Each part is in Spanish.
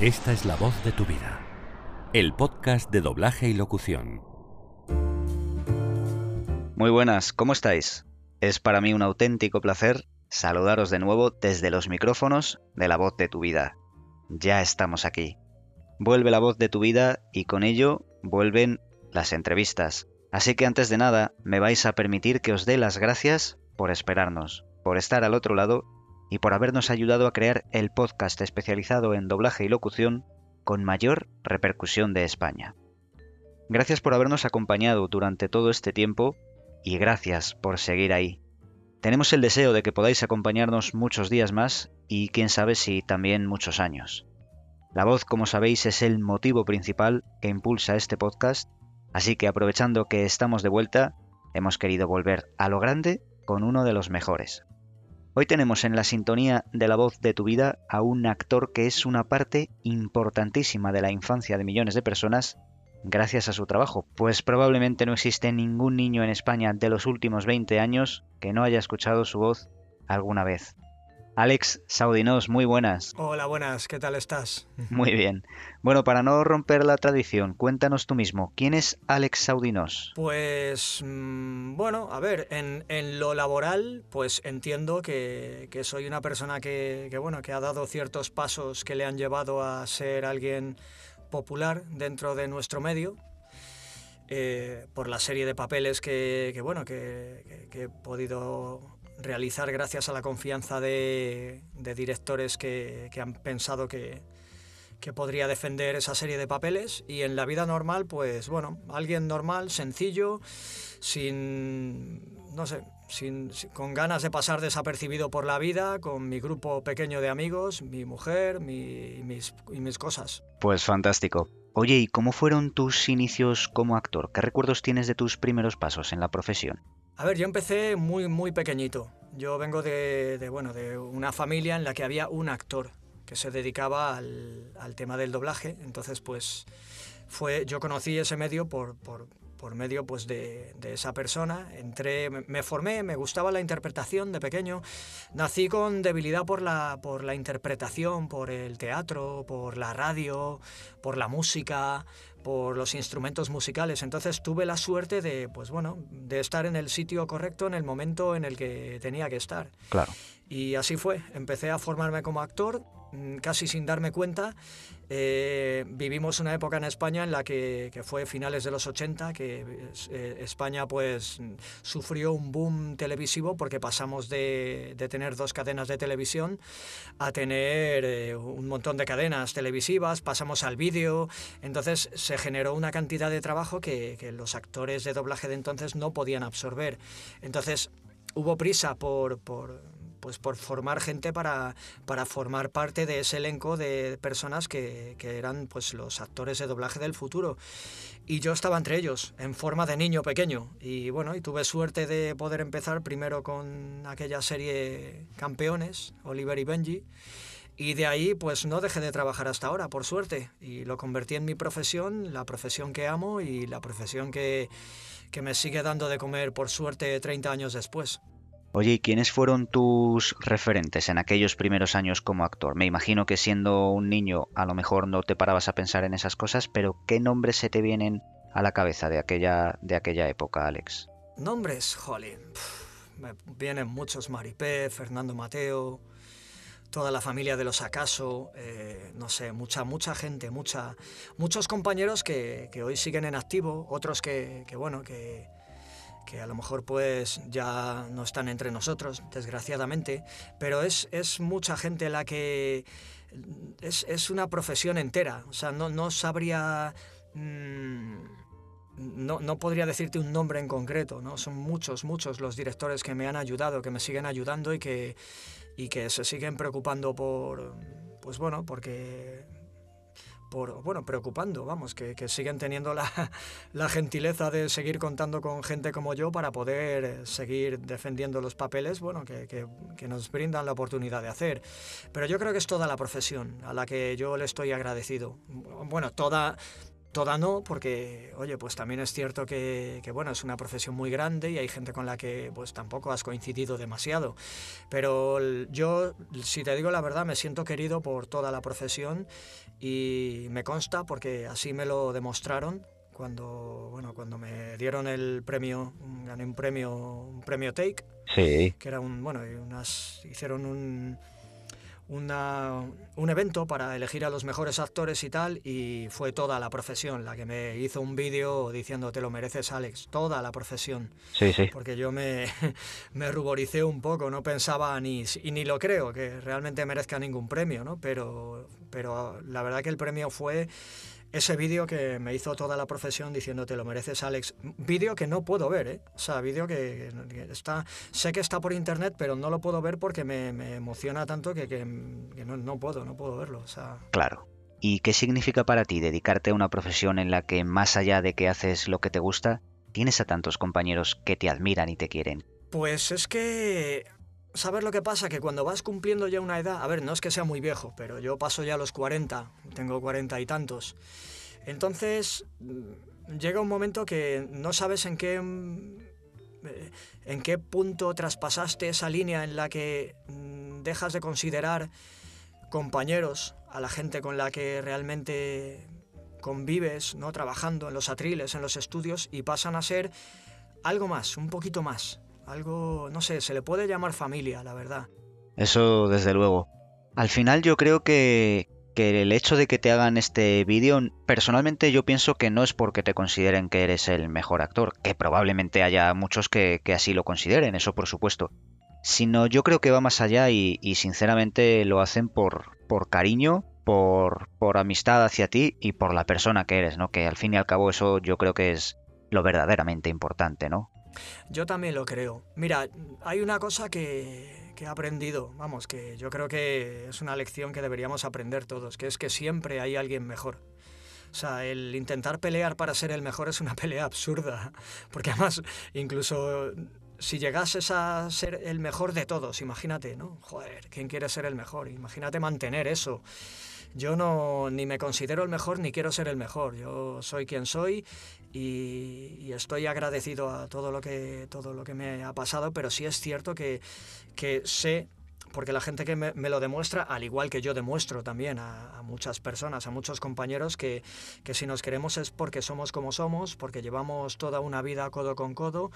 Esta es la voz de tu vida. El podcast de doblaje y locución. Muy buenas, ¿cómo estáis? Es para mí un auténtico placer saludaros de nuevo desde los micrófonos de la voz de tu vida. Ya estamos aquí. Vuelve la voz de tu vida y con ello vuelven las entrevistas. Así que antes de nada, me vais a permitir que os dé las gracias por esperarnos, por estar al otro lado y por habernos ayudado a crear el podcast especializado en doblaje y locución con mayor repercusión de España. Gracias por habernos acompañado durante todo este tiempo y gracias por seguir ahí. Tenemos el deseo de que podáis acompañarnos muchos días más y quién sabe si también muchos años. La voz, como sabéis, es el motivo principal que impulsa este podcast, así que aprovechando que estamos de vuelta, hemos querido volver a lo grande con uno de los mejores. Hoy tenemos en la sintonía de la voz de tu vida a un actor que es una parte importantísima de la infancia de millones de personas gracias a su trabajo, pues probablemente no existe ningún niño en España de los últimos 20 años que no haya escuchado su voz alguna vez. Alex Saudinos, muy buenas. Hola, buenas, ¿qué tal estás? Muy bien. Bueno, para no romper la tradición, cuéntanos tú mismo, ¿quién es Alex Saudinos? Pues, mm, bueno, a ver, en, lo laboral, pues entiendo que, soy una persona que, bueno, que ha dado ciertos pasos que le han llevado a ser alguien popular dentro de nuestro medio, eh, por la serie de papeles que, bueno, que, he podido realizar gracias a la confianza de, directores que, han pensado que, podría defender esa serie de papeles y en la vida normal, pues bueno, alguien normal, sencillo, sin, no sé, sin, con ganas de pasar desapercibido por la vida, con mi grupo pequeño de amigos, mi mujer y, mis, y mis cosas. Pues fantástico. Oye, ¿y cómo fueron tus inicios como actor? ¿Qué recuerdos tienes de tus primeros pasos en la profesión? A ver, yo empecé muy, muy pequeñito. Yo vengo de, bueno, de una familia en la que había un actor que se dedicaba al, al tema del doblaje. Entonces, pues, fue, yo conocí ese medio por, por, por medio pues, de, de, esa persona. Entré, me formé, me gustaba la interpretación de pequeño. Nací con debilidad por la, por la interpretación, por el teatro, por la radio, por la música, por los instrumentos musicales. Entonces tuve la suerte de, pues bueno, de estar en el sitio correcto en el momento en el que tenía que estar. Claro. Y así fue. Empecé a formarme como actor casi sin darme cuenta, eh, vivimos una época en España en la que, fue finales de los 80, que eh, España pues sufrió un boom televisivo porque pasamos de, tener dos cadenas de televisión a tener eh, un montón de cadenas televisivas, pasamos al vídeo, entonces se generó una cantidad de trabajo que, los actores de doblaje de entonces no podían absorber. Entonces hubo prisa por pues por formar gente para, para formar parte de ese elenco de personas que, que, eran pues los actores de doblaje del futuro. Y yo estaba entre ellos, en forma de niño pequeño. Y bueno, y tuve suerte de poder empezar primero con aquella serie Campeones, Oliver y Benji. Y de ahí pues no dejé de trabajar hasta ahora, por suerte. Y lo convertí en mi profesión, la profesión que amo y la profesión que, que me sigue dando de comer, por suerte, 30 años después. Oye, ¿y quiénes fueron tus referentes en aquellos primeros años como actor? Me imagino que siendo un niño a lo mejor no te parabas a pensar en esas cosas, pero ¿qué nombres se te vienen a la cabeza de aquella, de aquella época, Alex? Nombres, jolín. Me vienen muchos, Maripé, Fernando Mateo, toda la familia de los Acaso, eh, no sé, mucha, mucha gente, mucha, muchos compañeros que, hoy siguen en activo, otros que, que bueno, que, que a lo mejor pues ya no están entre nosotros, desgraciadamente, pero es, es mucha gente la que... Es, es, una profesión entera, o sea, no, no sabría... Mm, no, no, podría decirte un nombre en concreto, ¿no? Son muchos, muchos los directores que me han ayudado, que me siguen ayudando y que, y que se siguen preocupando por, pues bueno, porque bueno, preocupando, vamos, que, siguen teniendo la, gentileza de seguir contando con gente como yo para poder eh, seguir defendiendo los papeles, bueno, que, que, nos brindan la oportunidad de hacer. Pero yo creo que es toda la profesión a la que yo le estoy agradecido. Bueno, toda toda no, porque, oye, pues también es cierto que, que, bueno, es una profesión muy grande y hay gente con la que pues tampoco has coincidido demasiado. Pero yo, si te digo la verdad, me siento querido por toda la profesión y me consta porque así me lo demostraron cuando, bueno, cuando me dieron el premio, gané un premio, un premio Take, sí. que era un, bueno, unas, hicieron un, una, un evento para elegir a los mejores actores y tal, y fue toda la profesión la que me hizo un vídeo diciendo te lo mereces Alex, toda la profesión. Sí, sí. Porque yo me, me ruboricé un poco, no pensaba ni, y ni lo creo que realmente merezca ningún premio, ¿no? Pero, pero la verdad que el premio fue ese vídeo que me hizo toda la profesión diciendo te lo mereces Alex. Vídeo que no puedo ver, ¿eh? O sea, vídeo que, está, sé que está por internet, pero no lo puedo ver porque me, emociona tanto que, que, no, no, puedo, no puedo verlo. O sea... Claro. ¿Y qué significa para ti dedicarte a una profesión en la que más allá de que haces lo que te gusta, tienes a tantos compañeros que te admiran y te quieren? Pues es que ¿Sabes lo que pasa? Que cuando vas cumpliendo ya una edad, a ver, no es que sea muy viejo, pero yo paso ya los 40, tengo 40 y tantos. Entonces, mm, llega un momento que no sabes en qué, mm, eh, en qué punto traspasaste esa línea en la que mm, dejas de considerar compañeros a la gente con la que realmente convives, ¿no? trabajando en los atriles, en los estudios, y pasan a ser algo más, un poquito más algo, no sé, se le puede llamar familia, la verdad. Eso desde luego. Al final yo creo que, que el hecho de que te hagan este vídeo, personalmente yo pienso que no es porque te consideren que eres el mejor actor, que probablemente haya muchos que, que así lo consideren, eso por supuesto. Sino yo creo que va más allá y, y sinceramente lo hacen por, por cariño, por, por amistad hacia ti y por la persona que eres, ¿no? Que al fin y al cabo eso yo creo que es lo verdaderamente importante, ¿no? Yo también lo creo. Mira, hay una cosa que, he aprendido, vamos, que yo creo que es una lección que deberíamos aprender todos, que es que siempre hay alguien mejor. O sea, el intentar pelear para ser el mejor es una pelea absurda, porque además, incluso si llegases a ser el mejor de todos, imagínate, ¿no? Joder, ¿quién quiere ser el mejor? Imagínate mantener eso. Yo no ni me considero el mejor ni quiero ser el mejor. Yo soy quien soy y, estoy agradecido a todo lo que todo lo que me ha pasado, pero sí es cierto que, que sé porque la gente que me, lo demuestra, al igual que yo demuestro también a, muchas personas, a muchos compañeros, que, que, si nos queremos es porque somos como somos, porque llevamos toda una vida codo con codo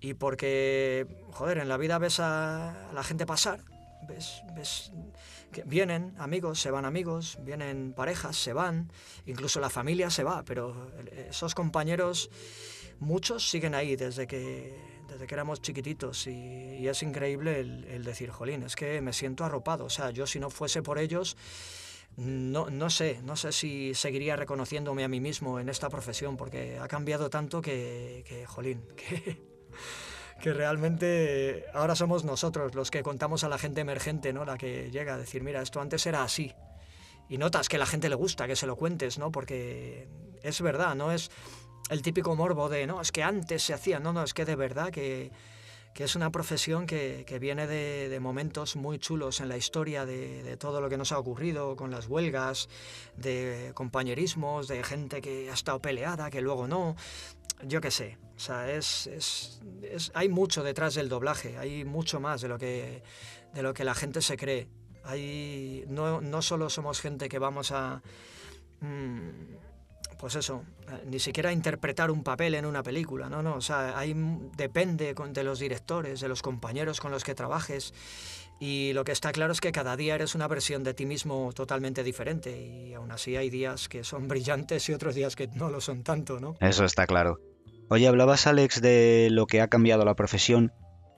y porque, joder, en la vida ves a la gente pasar, ves, ves vienen amigos, se van amigos, vienen parejas, se van, incluso la familia se va, pero esos compañeros, muchos siguen ahí desde que, desde que éramos chiquititos y, es increíble el, decir, jolín, es que me siento arropado, o sea, yo si no fuese por ellos... No, no sé, no sé si seguiría reconociéndome a mí mismo en esta profesión, porque ha cambiado tanto que, que jolín, que, que realmente ahora somos nosotros los que contamos a la gente emergente, ¿no? La que llega a decir, mira, esto antes era así. Y notas que a la gente le gusta que se lo cuentes, ¿no? Porque es verdad, no es el típico morbo de, no, es que antes se hacía, no, no, es que de verdad que, que es una profesión que, que viene de, de, momentos muy chulos en la historia de, de, todo lo que nos ha ocurrido con las huelgas, de compañerismos, de gente que ha estado peleada, que luego no, yo qué sé, o sea, es, es, hay mucho detrás del doblaje, hay mucho más de lo que, de lo que la gente se cree. Hay, no, no solo somos gente que vamos a... Mm, pues eso, ni siquiera interpretar un papel en una película, no, no, o sea, hay, depende de los directores, de los compañeros con los que trabajes y lo que está claro es que cada día eres una versión de ti mismo totalmente diferente y aún así hay días que son brillantes y otros días que no lo son tanto, ¿no? Eso está claro. Oye, hablabas, Alex, de lo que ha cambiado la profesión.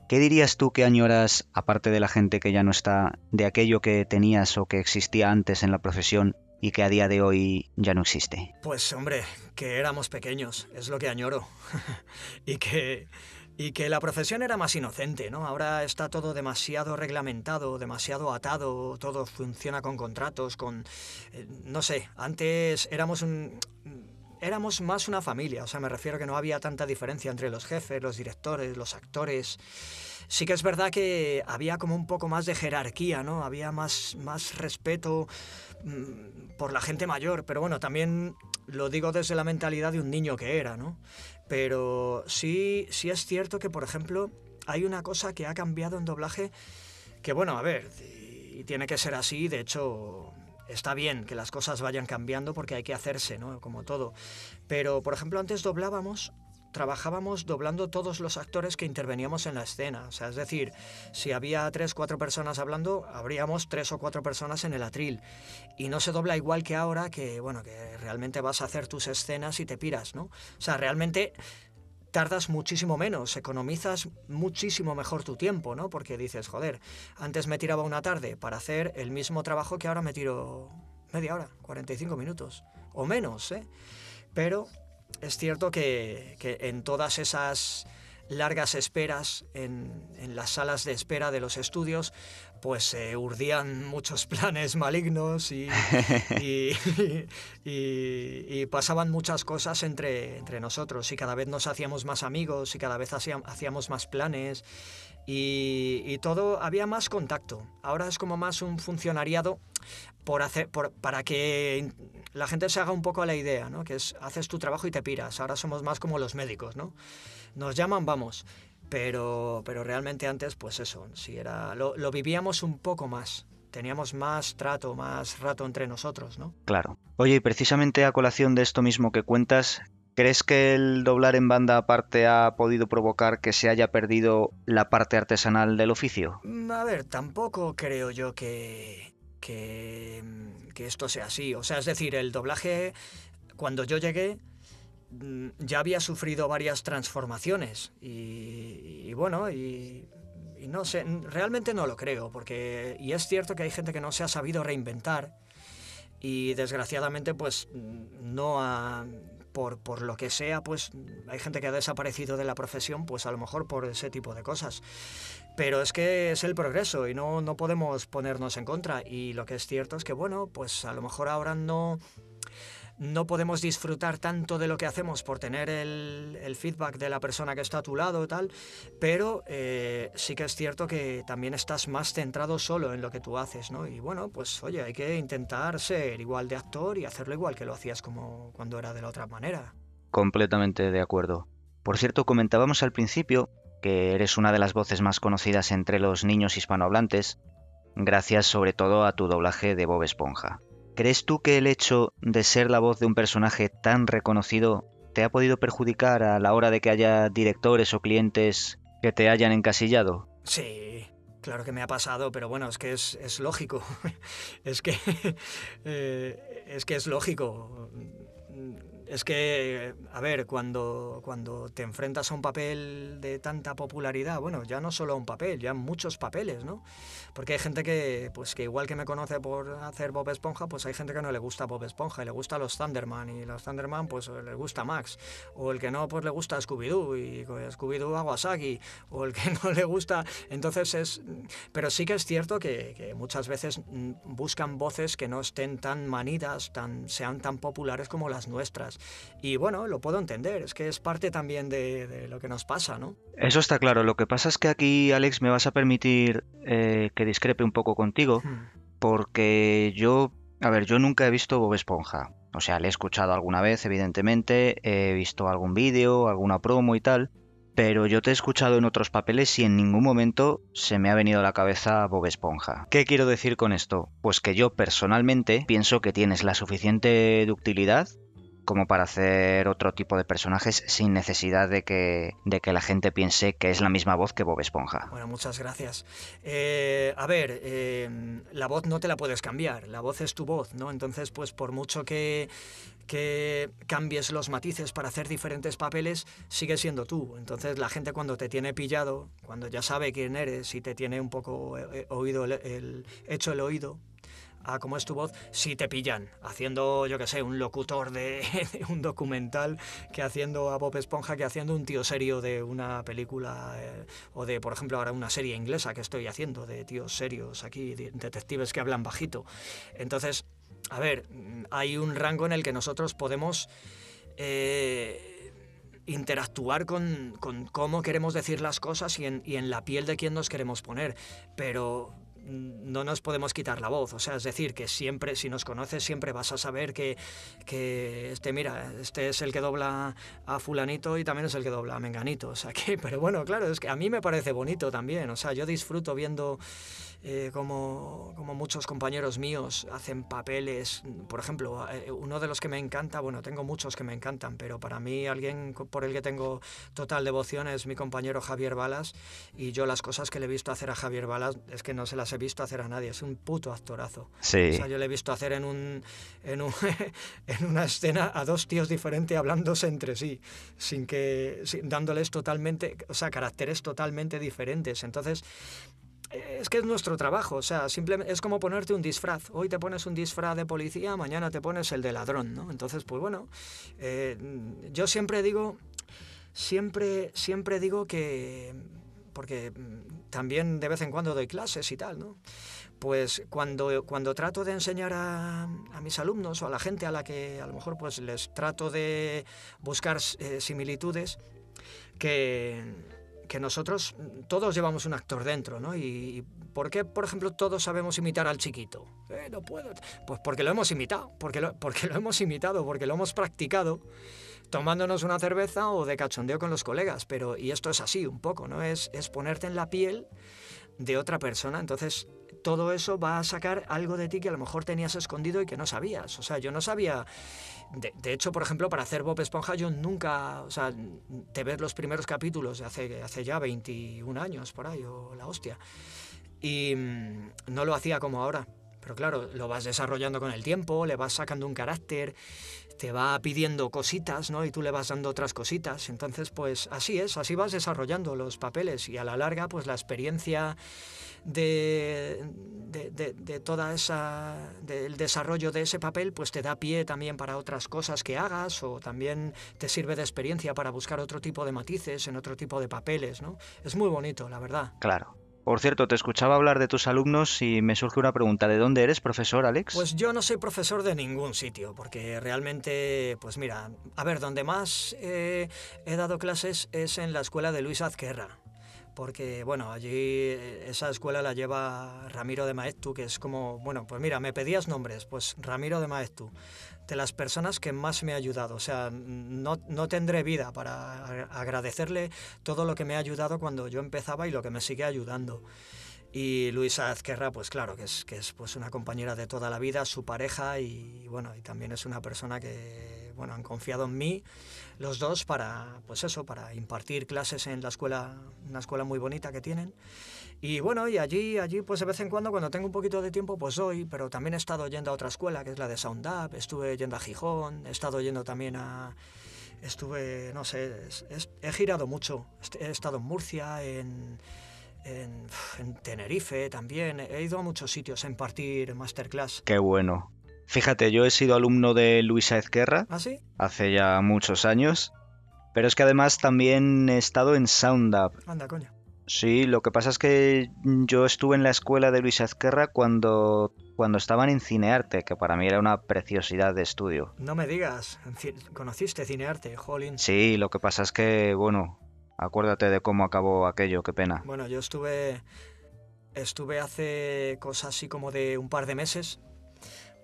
¿Qué dirías tú que añoras, aparte de la gente que ya no está, de aquello que tenías o que existía antes en la profesión y que a día de hoy ya no existe? Pues hombre, que éramos pequeños, es lo que añoro. y que y que la profesión era más inocente, ¿no? Ahora está todo demasiado reglamentado, demasiado atado, todo funciona con contratos, con... Eh, no sé, antes éramos un éramos más una familia, o sea, me refiero que no había tanta diferencia entre los jefes, los directores, los actores. Sí que es verdad que había como un poco más de jerarquía, ¿no? Había más, más respeto mm, por la gente mayor, pero bueno, también lo digo desde la mentalidad de un niño que era, ¿no? Pero sí, sí es cierto que, por ejemplo, hay una cosa que ha cambiado en doblaje que, bueno, a ver, y tiene que ser así, de hecho, está bien que las cosas vayan cambiando porque hay que hacerse, ¿no? Como todo. Pero, por ejemplo, antes doblábamos trabajábamos doblando todos los actores que interveníamos en la escena. O sea, es decir, si había tres, cuatro personas hablando, habríamos tres o cuatro personas en el atril. Y no se dobla igual que ahora, que bueno, que realmente vas a hacer tus escenas y te piras, ¿no? O sea, realmente tardas muchísimo menos, economizas muchísimo mejor tu tiempo, ¿no? Porque dices, joder, antes me tiraba una tarde para hacer el mismo trabajo que ahora me tiro media hora, 45 minutos, o menos, ¿eh? Pero es cierto que, en todas esas largas esperas en, las salas de espera de los estudios, pues se urdían muchos planes malignos y, y, pasaban muchas cosas entre, entre nosotros y cada vez nos hacíamos más amigos y cada vez hacíamos más planes y, todo había más contacto. Ahora es como más un funcionariado por hacer, para que la gente se haga un poco la idea, ¿no? que es haces tu trabajo y te piras. Ahora somos más como los médicos, ¿no? Nos llaman, vamos. Pero, pero realmente antes, pues eso, si era, lo, lo vivíamos un poco más teníamos más trato, más rato entre nosotros, ¿no? Claro. Oye, y precisamente a colación de esto mismo que cuentas, ¿Crees que el doblar en banda aparte ha podido provocar que se haya perdido la parte artesanal del oficio? Mm, a ver, tampoco creo yo que, que, esto sea así. O sea, es decir, el doblaje, cuando yo llegué, ya había sufrido varias transformaciones. Y, bueno, y, no sé, realmente no lo creo, porque. Y es cierto que hay gente que no se ha sabido reinventar. Y desgraciadamente, pues no ha por, lo que sea, pues hay gente que ha desaparecido de la profesión, pues a lo mejor por ese tipo de cosas. Pero es que es el progreso y no, no podemos ponernos en contra. Y lo que es cierto es que, bueno, pues a lo mejor ahora no no podemos disfrutar tanto de lo que hacemos por tener el, feedback de la persona que está a tu lado tal, pero eh, sí que es cierto que también estás más centrado solo en lo que tú haces, ¿no? Y bueno, pues oye, hay que intentar ser igual de actor y hacerlo igual que lo hacías como cuando era de la otra manera. Completamente de acuerdo. Por cierto, comentábamos al principio que eres una de las voces más conocidas entre los niños hispanohablantes, gracias sobre todo a tu doblaje de Bob Esponja. ¿Crees tú que el hecho de ser la voz de un personaje tan reconocido te ha podido perjudicar a la hora de que haya directores o clientes que te hayan encasillado? Sí, claro que me ha pasado, pero bueno, es que es, lógico. es que eh, es que es lógico es que, a ver, cuando, cuando te enfrentas a un papel de tanta popularidad, bueno, ya no solo a un papel, ya muchos papeles, ¿no? Porque hay gente que, pues que igual que me conoce por hacer Bob Esponja, pues hay gente que no le gusta Bob Esponja y le gusta los Thunderman y los Thunderman pues le gusta Max o el que no pues le gusta Scooby-Doo y Scooby-Doo Aguasaki o el que no le gusta, entonces es... Pero sí que es cierto que, que muchas veces mm, buscan voces que no estén tan manidas, tan, sean tan populares como las nuestras. Y bueno, lo puedo entender, es que es parte también de, lo que nos pasa, ¿no? Eso está claro. Lo que pasa es que aquí, Alex, me vas a permitir eh, que discrepe un poco contigo, hmm. porque yo, a ver, yo nunca he visto Bob Esponja. O sea, le he escuchado alguna vez, evidentemente, he visto algún vídeo, alguna promo y tal, pero yo te he escuchado en otros papeles y en ningún momento se me ha venido a la cabeza Bob Esponja. ¿Qué quiero decir con esto? Pues que yo personalmente pienso que tienes la suficiente ductilidad como para hacer otro tipo de personajes sin necesidad de que, de que la gente piense que es la misma voz que Bob Esponja. Bueno, muchas gracias. Eh, a ver, eh, la voz no te la puedes cambiar, la voz es tu voz, ¿no? Entonces, pues por mucho que, que cambies los matices para hacer diferentes papeles, sigue siendo tú. Entonces la gente cuando te tiene pillado, cuando ya sabe quién eres y te tiene un poco eh, oído el, hecho el oído, a cómo es tu voz, si te pillan haciendo, yo que sé, un locutor de, un documental que haciendo a Bob Esponja, que haciendo un tío serio de una película eh, o de, por ejemplo, ahora una serie inglesa que estoy haciendo de tíos serios aquí, detectives que hablan bajito. Entonces, a ver, hay un rango en el que nosotros podemos eh, interactuar con, con, cómo queremos decir las cosas y en, y en la piel de quién nos queremos poner. Pero no nos podemos quitar la voz. O sea, es decir, que siempre, si nos conoces, siempre vas a saber que, que este, mira, este es el que dobla a fulanito y también es el que dobla a menganito. O sea, pero bueno, claro, es que a mí me parece bonito también. O sea, yo disfruto viendo eh, como, como, muchos compañeros míos hacen papeles. Por ejemplo, eh, uno de los que me encanta, bueno, tengo muchos que me encantan, pero para mí alguien por el que tengo total devoción es mi compañero Javier Balas. Y yo las cosas que le he visto hacer a Javier Balas es que no se las he visto hacer a nadie. Es un puto actorazo. Sí. O sea, yo le he visto hacer en, un, en, un, en una escena a dos tíos diferentes hablándose entre sí, sin que, dándoles totalmente, o sea, caracteres totalmente diferentes. Entonces, es que es nuestro trabajo, o sea, simplemente es como ponerte un disfraz. Hoy te pones un disfraz de policía, mañana te pones el de ladrón, ¿no? Entonces, pues bueno, eh, yo siempre digo, siempre, siempre digo que, porque también de vez en cuando doy clases y tal, ¿no? Pues cuando, cuando trato de enseñar a, a, mis alumnos o a la gente a la que a lo mejor pues les trato de buscar eh, similitudes, que que nosotros todos llevamos un actor dentro, ¿no? Y, ¿por qué, por ejemplo, todos sabemos imitar al chiquito? Eh, no puedo. Pues porque lo hemos imitado, porque lo, porque lo hemos imitado, porque lo hemos practicado tomándonos una cerveza o de cachondeo con los colegas. Pero, y esto es así un poco, ¿no? Es, es ponerte en la piel de otra persona. Entonces, todo eso va a sacar algo de ti que a lo mejor tenías escondido y que no sabías. O sea, yo no sabía de, hecho, por ejemplo, para hacer Bob Esponja yo nunca, o sea, te los primeros capítulos de hace, hace ya 21 años por ahí, o la hostia. Y mm, no lo hacía como ahora. Pero claro, lo vas desarrollando con el tiempo, le vas sacando un carácter, te va pidiendo cositas, ¿no? Y tú le vas dando otras cositas. Entonces, pues así es, así vas desarrollando los papeles y a la larga, pues la experiencia de, de, toda esa del desarrollo de ese papel pues te da pie también para otras cosas que hagas o también te sirve de experiencia para buscar otro tipo de matices en otro tipo de papeles no es muy bonito la verdad claro por cierto, te escuchaba hablar de tus alumnos y me surge una pregunta. ¿De dónde eres, profesor, Alex? Pues yo no soy profesor de ningún sitio, porque realmente, pues mira, a ver, donde más he dado clases es en la escuela de Luis Azquerra, porque bueno, allí eh, esa escuela la lleva Ramiro de Maestu, que es como, bueno, pues mira, me pedías nombres, pues Ramiro de Maestu, de las personas que más me ha ayudado, o sea, no, no tendré vida para agradecerle todo lo que me ha ayudado cuando yo empezaba y lo que me sigue ayudando. Y Luisa Azquerra, pues claro, que es, que es pues una compañera de toda la vida, su pareja y bueno, y también es una persona que bueno, han confiado en mí los dos para pues eso, para impartir clases en la escuela, una escuela muy bonita que tienen. Y bueno, y allí allí pues de vez en cuando cuando tengo un poquito de tiempo pues doy, pero también he estado yendo a otra escuela, que es la de Sound Up, estuve yendo a Gijón, he estado yendo también a estuve, no sé, he girado mucho, he estado en Murcia, en en, Tenerife también. He ido a muchos sitios a impartir masterclass. Qué bueno. Fíjate, yo he sido alumno de Luisa Ezquerra. ¿Ah, sí? Hace ya muchos años. Pero es que además también he estado en Sound Up. Anda, coño. Sí, lo que pasa es que yo estuve en la escuela de Luisa Ezquerra cuando, cuando estaban en Cinearte, que para mí era una preciosidad de estudio. No me digas, ¿conociste Cinearte, Jolín? Sí, lo que pasa es que, bueno, Acuérdate de cómo acabó aquello, qué pena. Bueno, yo estuve. Estuve hace cosas así como de un par de meses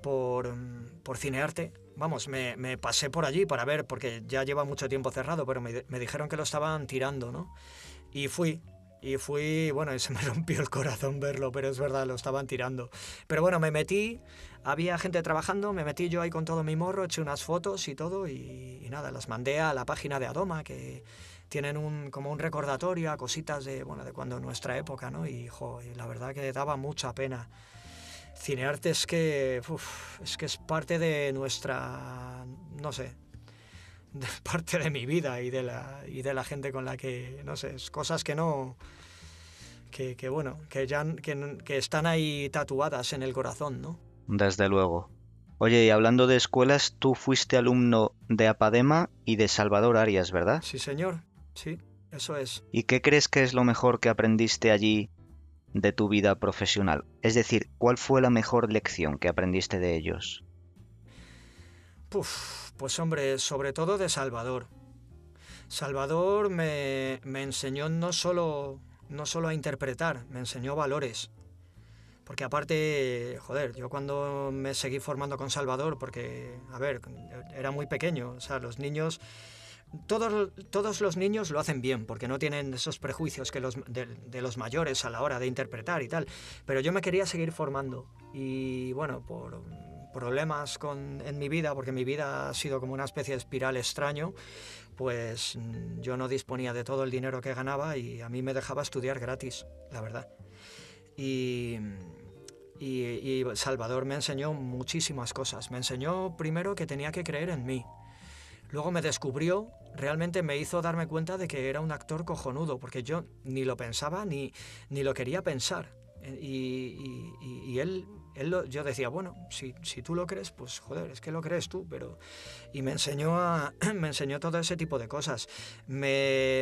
por, por Cinearte. Vamos, me, me, pasé por allí para ver, porque ya lleva mucho tiempo cerrado, pero me, me dijeron que lo estaban tirando, ¿no? Y fui, y fui, bueno, y se me rompió el corazón verlo, pero es verdad, lo estaban tirando. Pero bueno, me metí, había gente trabajando, me metí yo ahí con todo mi morro, eché unas fotos y todo, y, y nada, las mandé a la página de Adoma, que, tienen un, como un recordatorio a cositas de, bueno, de cuando nuestra época, ¿no? Y, la verdad que daba mucha pena. Cinearte es que, es que es parte de nuestra, no sé, de parte de mi vida y de la, y de la gente con la que, no sé, es cosas que no, que, que bueno, que ya que, que están ahí tatuadas en el corazón, ¿no? Desde luego. Oye, y hablando de escuelas, tú fuiste alumno de Apadema y de Salvador Arias, ¿verdad? Sí, señor. Sí, eso es. ¿Y qué crees que es lo mejor que aprendiste allí de tu vida profesional? Es decir, ¿cuál fue la mejor lección que aprendiste de ellos? Puf, pues hombre, sobre todo de Salvador. Salvador me, me enseñó no solo, no solo a interpretar, me enseñó valores. Porque aparte, joder, yo cuando me seguí formando con Salvador, porque, a ver, era muy pequeño, o sea, los niños todos, todos los niños lo hacen bien, porque no tienen esos prejuicios que los, de, los mayores a la hora de interpretar y tal. Pero yo me quería seguir formando. Y bueno, por problemas con, en mi vida, porque mi vida ha sido como una especie de espiral extraño, pues mm, yo no disponía de todo el dinero que ganaba y a mí me dejaba estudiar gratis, la verdad. Y, y, y Salvador me enseñó muchísimas cosas. Me enseñó primero que tenía que creer en mí. Luego me descubrió realmente me hizo darme cuenta de que era un actor cojonudo, porque yo ni lo pensaba ni, ni lo quería pensar. Eh, y, él, él yo decía, bueno, si, si, tú lo crees, pues joder, es que lo crees tú, pero... Y me enseñó, a, me enseñó todo ese tipo de cosas. Me,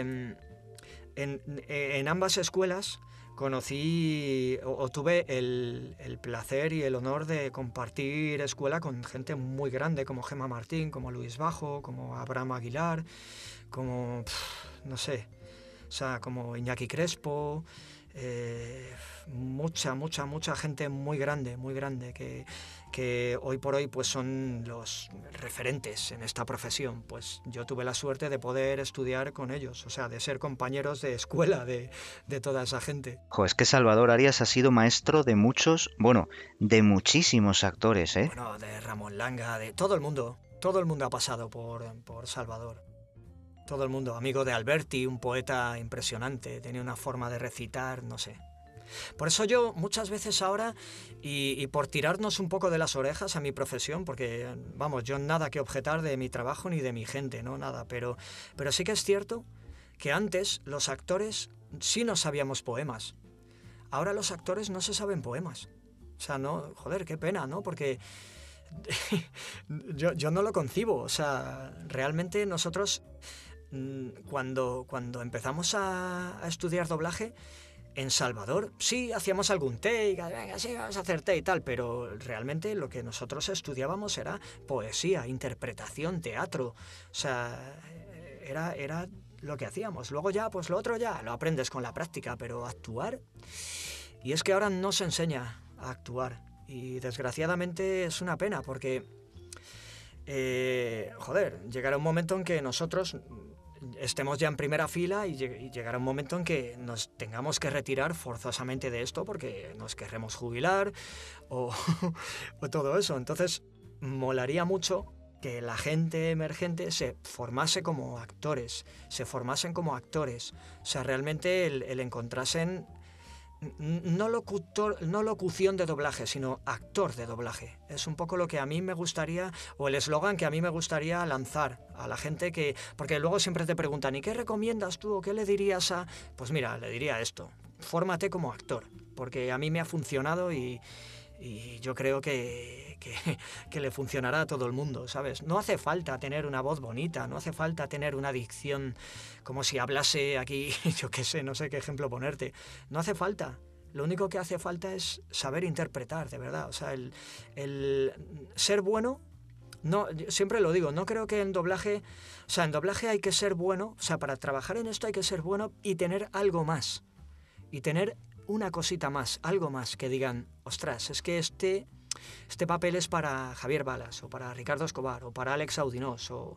en, en ambas escuelas conocí o, tuve el, el, placer y el honor de compartir escuela con gente muy grande como Gemma Martín, como Luis Bajo, como Abraham Aguilar, como, no sé, o sea, como Iñaki Crespo, eh, mucha, mucha, mucha gente muy grande, muy grande, que, que hoy por hoy pues son los referentes en esta profesión. Pues yo tuve la suerte de poder estudiar con ellos, o sea, de ser compañeros de escuela de, de toda esa gente. Jo, es que Salvador Arias ha sido maestro de muchos, bueno, de muchísimos actores, ¿eh? Bueno, de Ramón Langa, de todo el mundo. Todo el mundo ha pasado por, por Salvador todo el mundo, amigo de Alberti, un poeta impresionante, tenía una forma de recitar, no sé. Por eso yo muchas veces ahora, y, por tirarnos un poco de las orejas a mi profesión, porque vamos, yo nada que objetar de mi trabajo ni de mi gente, no nada, pero, pero sí que es cierto que antes los actores sí nos sabíamos poemas. Ahora los actores no se saben poemas. O sea, no, joder, qué pena, ¿no? Porque yo, yo no lo concibo. O sea, realmente nosotros cuando, cuando empezamos a, estudiar doblaje, en Salvador sí hacíamos algún take, venga, sí, vamos a hacer take y tal, pero realmente lo que nosotros estudiábamos era poesía, interpretación, teatro. O sea, era, era lo que hacíamos. Luego ya, pues lo otro ya lo aprendes con la práctica, pero actuar... Y es que ahora no se enseña a actuar. Y desgraciadamente es una pena porque, eh, joder, llegará un momento en que nosotros estemos ya en primera fila y, llegará un momento en que nos tengamos que retirar forzosamente de esto porque nos querremos jubilar o, todo eso. Entonces, molaría mucho que la gente emergente se formase como actores, se formasen como actores, o sea, realmente el, el encontrasen no, locutor, no locución de doblaje, sino actor de doblaje. Es un poco lo que a mí me gustaría, o el eslogan que a mí me gustaría lanzar a la gente que... Porque luego siempre te preguntan, ¿y qué recomiendas tú o qué le dirías a...? Pues mira, le diría esto, fórmate como actor, porque a mí me ha funcionado y, y yo creo que, que, le funcionará a todo el mundo, ¿sabes? No hace falta tener una voz bonita, no hace falta tener una dicción como si hablase aquí, yo qué sé, no sé qué ejemplo ponerte. No hace falta. Lo único que hace falta es saber interpretar, de verdad. O sea, el, el ser bueno no, siempre lo digo, no creo que en doblaje, o sea, en doblaje hay que ser bueno, o sea, para trabajar en esto hay que ser bueno y tener algo más. Y tener una cosita más, algo más, que digan, ostras, es que este, este papel es para Javier Balas, o para Ricardo Escobar, o para Alex Audinós, o...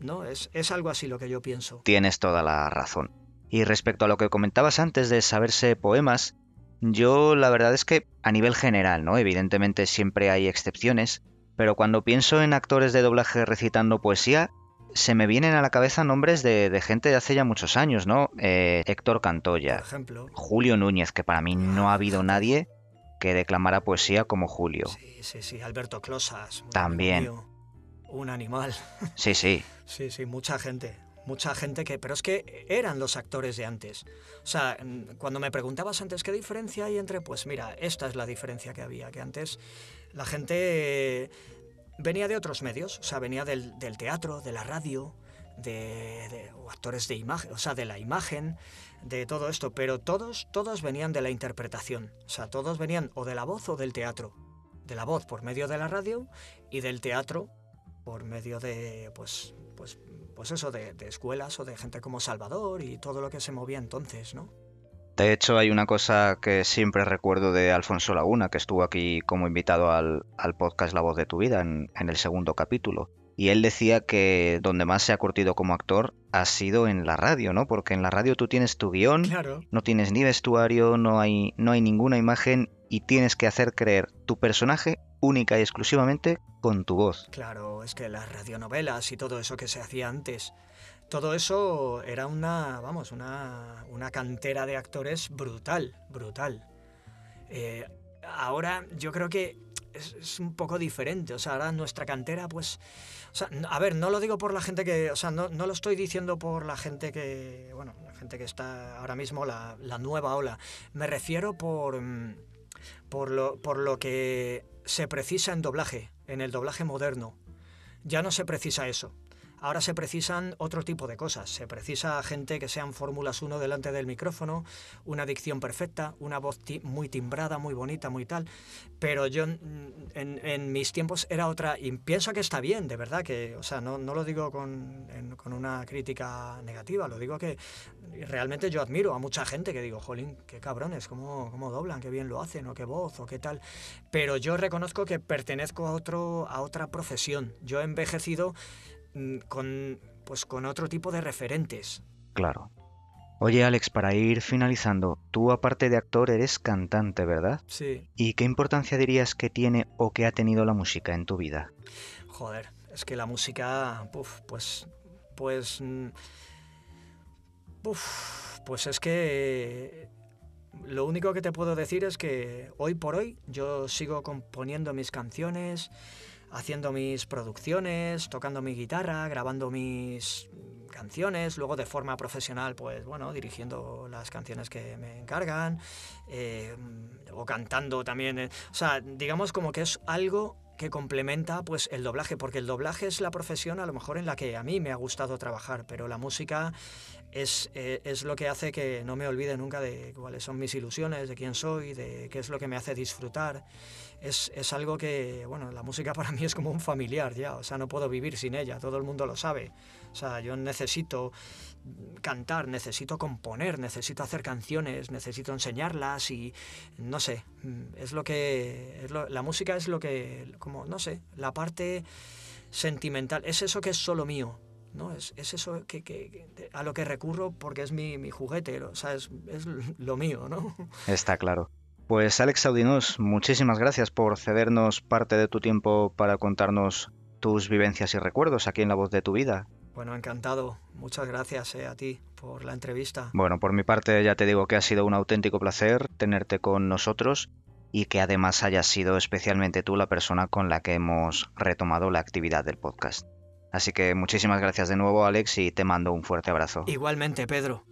¿no? Es, es algo así lo que yo pienso. Tienes toda la razón. Y respecto a lo que comentabas antes de saberse poemas, yo la verdad es que a nivel general, ¿no? Evidentemente siempre hay excepciones, pero cuando pienso en actores de doblaje recitando poesía, se me vienen a la cabeza nombres de, gente de hace ya muchos años, ¿no? Eh, Héctor Cantoya, ejemplo. Julio Núñez, que para mí no ha habido nadie que declamara poesía como Julio. Sí, sí, sí, Alberto Closas. También. un animal. Sí, sí. sí, sí, mucha gente. Mucha gente que... Pero es que eran los actores de antes. O sea, cuando me preguntabas antes qué diferencia hay entre... Pues mira, esta es la diferencia que había, que antes la gente venía de otros medios, o sea, venía del, teatro, de la radio, de, actores de imagen, o sea, de la imagen, de todo esto, pero todos, todos venían de la interpretación, o sea, todos venían o de la voz o del teatro, de la voz por medio de la radio y del teatro por medio de, pues, pues, pues eso, de, de escuelas o de gente como Salvador y todo lo que se movía entonces, ¿no? De hecho, hay una cosa que siempre recuerdo de Alfonso Laguna, que estuvo aquí como invitado al, al podcast La voz de tu vida en, en el segundo capítulo. Y él decía que donde más se ha curtido como actor ha sido en la radio, ¿no? Porque en la radio tú tienes tu guion, Claro. no tienes ni vestuario, no hay, no hay ninguna imagen y tienes que hacer creer tu personaje única y exclusivamente con tu voz. Claro, es que las radionovelas y todo eso que se hacía antes, todo eso era una, vamos, una, una cantera de actores brutal, brutal. Eh, ahora yo creo que es, es un poco diferente, o sea, ahora nuestra cantera, pues, a ver, no lo digo por la gente que, o sea, no, no lo estoy diciendo por la gente que, bueno, la gente que está ahora mismo, la, la nueva ola, me refiero por, mm, por, lo, por lo que se precisa en doblaje, en el doblaje moderno. Ya no se precisa eso. Ahora se precisan otro tipo de cosas. Se precisa gente que sean Fórmulas 1 delante del micrófono, una dicción perfecta, una voz muy timbrada, muy bonita, muy tal. Pero yo mm, en, mis tiempos era otra, y pienso que está bien, de verdad, que, o sea, no, no lo digo con, con una crítica negativa, lo digo que realmente yo admiro a mucha gente que digo, jolín, qué cabrones, cómo, cómo doblan, qué bien lo hacen, o qué voz, o qué tal. Pero yo reconozco que pertenezco a, otro, a otra profesión. Yo he envejecido con, pues, con otro tipo de referentes. Claro. Oye Alex, para ir finalizando, tú aparte de actor eres cantante, ¿verdad? Sí, ¿Y qué importancia dirías que tiene o que ha tenido la música en tu vida? joder, es que la música, pues, pues, mm, pues es que lo único que te puedo decir es que hoy por hoy yo sigo componiendo mis canciones, haciendo mis producciones, tocando mi guitarra, grabando mis canciones, luego de forma profesional, pues bueno, dirigiendo las canciones que me encargan, eh, o cantando también. eh, O sea, digamos como que es algo que complementa pues el doblaje, porque el doblaje es la profesión a lo mejor en la que a mí me ha gustado trabajar, pero la música es, eh, es lo que hace que no me olvide nunca de cuáles son mis ilusiones, de quién soy, de qué es lo que me hace disfrutar. Es, es algo que, bueno, la música para mí es como un familiar ya, o sea, no puedo vivir sin ella, todo el mundo lo sabe. O sea, yo necesito cantar, necesito componer, necesito hacer canciones, necesito enseñarlas y no sé, mm, es lo que es lo- la música es lo que como no sé, la parte sentimental, es eso que es solo mío, ¿no? Es, es eso que, que- a lo que recurro porque es mi, mi juguete, o sea, es, es lo mío, ¿no? Está claro. Pues Alex Audinos, muchísimas gracias por cedernos parte de tu tiempo para contarnos tus vivencias y recuerdos aquí en La Voz de tu Vida. Bueno, encantado. Muchas gracias eh, a ti por la entrevista. Bueno, por mi parte ya te digo que ha sido un auténtico placer tenerte con nosotros y que además hayas sido especialmente tú la persona con la que hemos retomado la actividad del podcast. Así que muchísimas gracias de nuevo Alex y te mando un fuerte abrazo. Igualmente, Pedro.